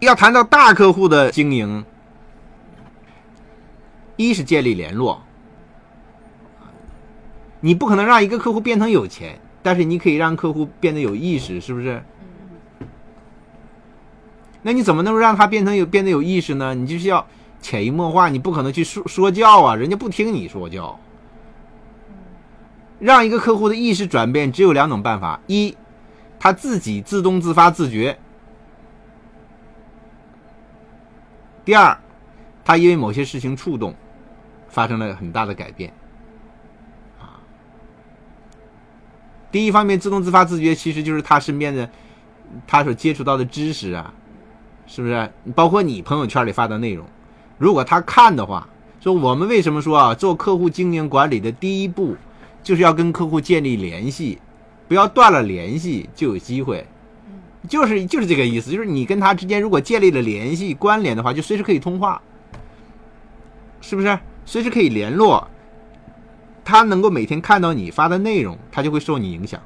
要谈到大客户的经营，一是建立联络，你不可能让一个客户变成有钱，但是你可以让客户变得有意识，是不是？那你怎么能够让他变成有变得有意识呢？你就是要潜移默化，你不可能去说说教啊，人家不听你说教。让一个客户的意识转变，只有两种办法：一，他自己自动自发自觉。第二，他因为某些事情触动，发生了很大的改变。啊，第一方面自动自发自觉，其实就是他身边的他所接触到的知识啊，是不是？包括你朋友圈里发的内容，如果他看的话，说我们为什么说啊，做客户经营管理的第一步，就是要跟客户建立联系，不要断了联系就有机会。就是就是这个意思，就是你跟他之间如果建立了联系关联的话，就随时可以通话，是不是？随时可以联络，他能够每天看到你发的内容，他就会受你影响，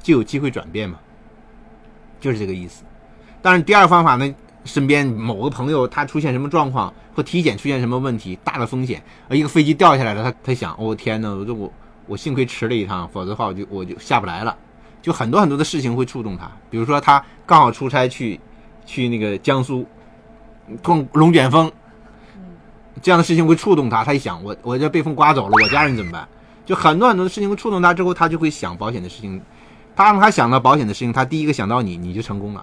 就有机会转变嘛，就是这个意思。当然，第二个方法呢，身边某个朋友他出现什么状况，或体检出现什么问题，大的风险，一个飞机掉下来了，他他想，哦天呐，我这我我幸亏迟了一趟，否则的话我就我就下不来了。就很多很多的事情会触动他，比如说他刚好出差去，去那个江苏，碰龙卷风，这样的事情会触动他。他一想，我我这被风刮走了，我家人怎么办？就很多很多的事情会触动他之后，他就会想保险的事情。他让他想到保险的事情，他第一个想到你，你就成功了。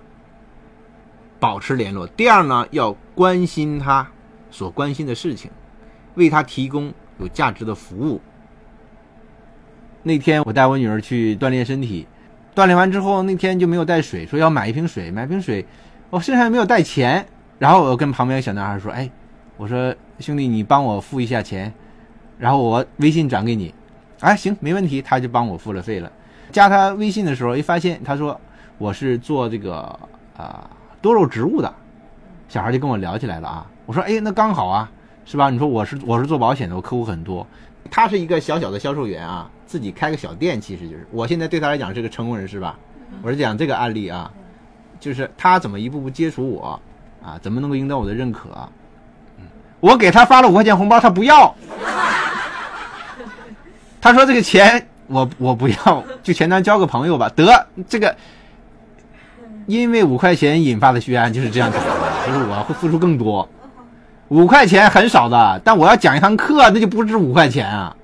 保持联络。第二呢，要关心他所关心的事情，为他提供有价值的服务。那天我带我女儿去锻炼身体。锻炼完之后，那天就没有带水，说要买一瓶水，买瓶水，我身上也没有带钱。然后我跟旁边小男孩说：“哎，我说兄弟，你帮我付一下钱，然后我微信转给你。”哎，行，没问题，他就帮我付了费了。加他微信的时候，一发现他说我是做这个啊多肉植物的，小孩就跟我聊起来了啊。我说：“哎，那刚好啊，是吧？你说我是我是做保险的，我客户很多。他是一个小小的销售员啊。”自己开个小店，其实就是我现在对他来讲是个成功人士吧。我是讲这个案例啊，就是他怎么一步步接触我啊，怎么能够赢得我的认可？我给他发了五块钱红包，他不要。他说这个钱我我不要，就钱当交个朋友吧。得这个，因为五块钱引发的血案就是这样子的，就是我会付出更多。五块钱很少的，但我要讲一堂课，那就不止五块钱啊。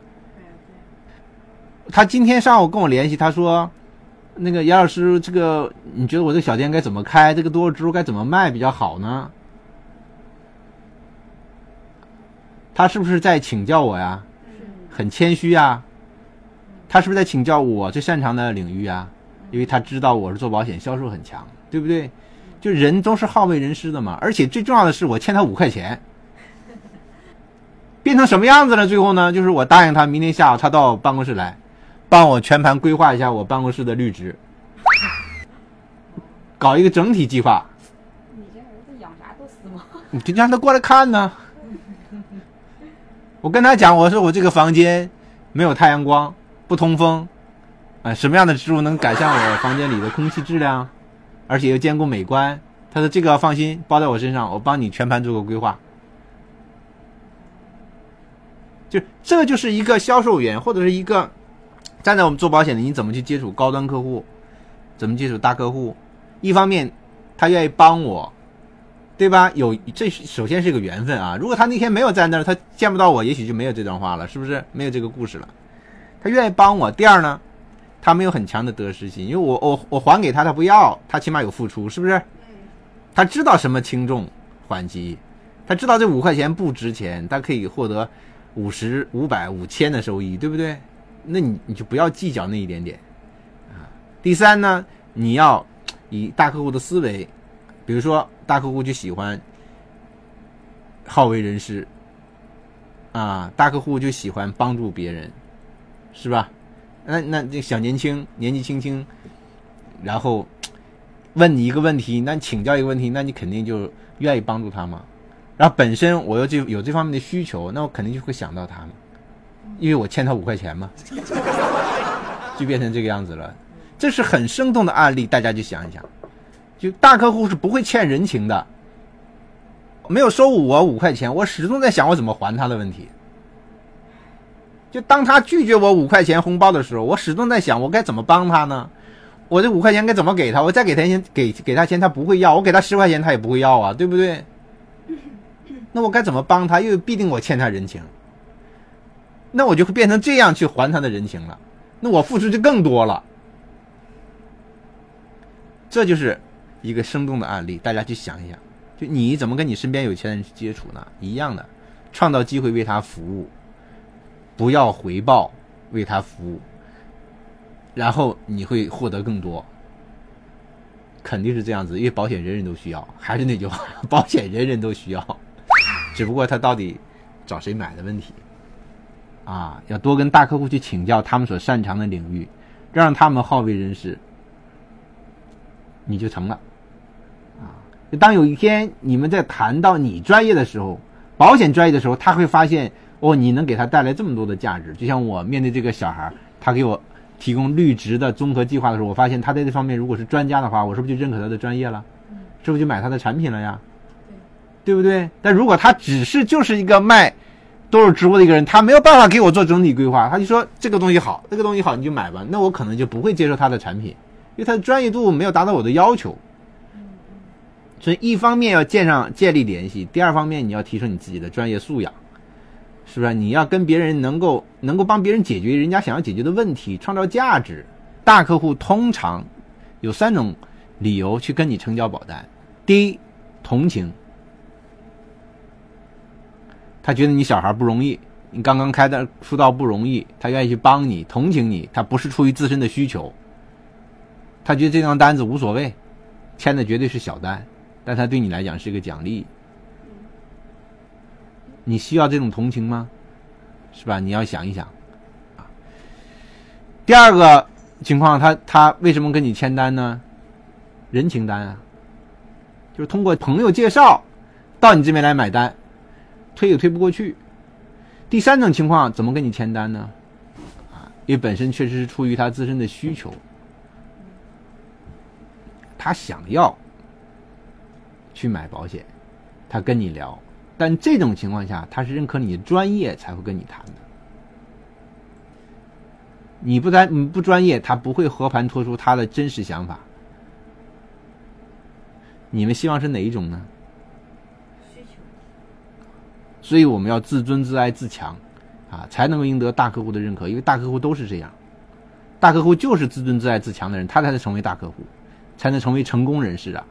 他今天上午跟我联系，他说：“那个杨老师，这个你觉得我这个小店该怎么开？这个多肉植物该怎么卖比较好呢？”他是不是在请教我呀？很谦虚啊。他是不是在请教我最擅长的领域啊？因为他知道我是做保险，销售很强，对不对？就人都是好为人师的嘛。而且最重要的是，我欠他五块钱，变成什么样子了？最后呢，就是我答应他，明天下午他到办公室来。帮我全盘规划一下我办公室的绿植，搞一个整体计划。你这儿子养啥都死吗？你就让他过来看呢。我跟他讲，我说我这个房间没有太阳光，不通风，啊，什么样的植物能改善我房间里的空气质量，而且又兼顾美观？他说这个放心，包在我身上，我帮你全盘做个规划。就这就是一个销售员或者是一个。站在我们做保险的，你怎么去接触高端客户？怎么接触大客户？一方面，他愿意帮我，对吧？有这首先是个缘分啊。如果他那天没有在那儿，他见不到我，也许就没有这段话了，是不是？没有这个故事了。他愿意帮我。第二呢，他没有很强的得失心，因为我我我还给他，他不要，他起码有付出，是不是？他知道什么轻重缓急，他知道这五块钱不值钱，他可以获得五十五百五千的收益，对不对？那你你就不要计较那一点点啊。第三呢，你要以大客户的思维，比如说大客户就喜欢好为人师啊，大客户就喜欢帮助别人，是吧？那那这小年轻年纪轻轻，然后问你一个问题，那请教一个问题，那你肯定就愿意帮助他嘛。然后本身我又这有这方面的需求，那我肯定就会想到他嘛，因为我欠他五块钱嘛，就变成这个样子了。这是很生动的案例，大家就想一想，就大客户是不会欠人情的，没有收我五块钱，我始终在想我怎么还他的问题。就当他拒绝我五块钱红包的时候，我始终在想我该怎么帮他呢？我这五块钱该怎么给他？我再给他钱，给给他钱他不会要，我给他十块钱他也不会要啊，对不对？那我该怎么帮他？又必定我欠他人情，那我就会变成这样去还他的人情了。那我付出就更多了。这就是一个生动的案例，大家去想一想，就你怎么跟你身边有钱人去接触呢？一样的，创造机会为他服务，不要回报，为他服务，然后你会获得更多。肯定是这样子，因为保险人人都需要。还是那句话，保险人人都需要，只不过他到底找谁买的问题。啊，要多跟大客户去请教他们所擅长的领域，让他们好为人师，你就成了。啊，当有一天你们在谈到你专业的时候，保险专业的时候，他会发现哦，你能给他带来这么多的价值。就像我面对这个小孩，他给我。提供绿植的综合计划的时候，我发现他在这方面如果是专家的话，我是不是就认可他的专业了？是不是就买他的产品了呀？对不对？但如果他只是就是一个卖都是植物的一个人，他没有办法给我做整体规划，他就说这个东西好，这个东西好你就买吧，那我可能就不会接受他的产品，因为他的专业度没有达到我的要求。所以一方面要建上建立联系，第二方面你要提升你自己的专业素养。是不是你要跟别人能够能够帮别人解决人家想要解决的问题，创造价值？大客户通常有三种理由去跟你成交保单：第一，同情，他觉得你小孩不容易，你刚刚开的出道不容易，他愿意去帮你，同情你，他不是出于自身的需求，他觉得这张单子无所谓，签的绝对是小单，但他对你来讲是一个奖励。你需要这种同情吗？是吧？你要想一想，啊。第二个情况，他他为什么跟你签单呢？人情单啊，就是通过朋友介绍到你这边来买单，推也推不过去。第三种情况，怎么跟你签单呢？啊，因为本身确实是出于他自身的需求，他想要去买保险，他跟你聊。但这种情况下，他是认可你的专业才会跟你谈的。你不专你不专业，他不会和盘托出他的真实想法。你们希望是哪一种呢？所以我们要自尊、自爱、自强，啊，才能够赢得大客户的认可。因为大客户都是这样，大客户就是自尊、自爱、自强的人，他才能成为大客户，才能成为成功人士啊。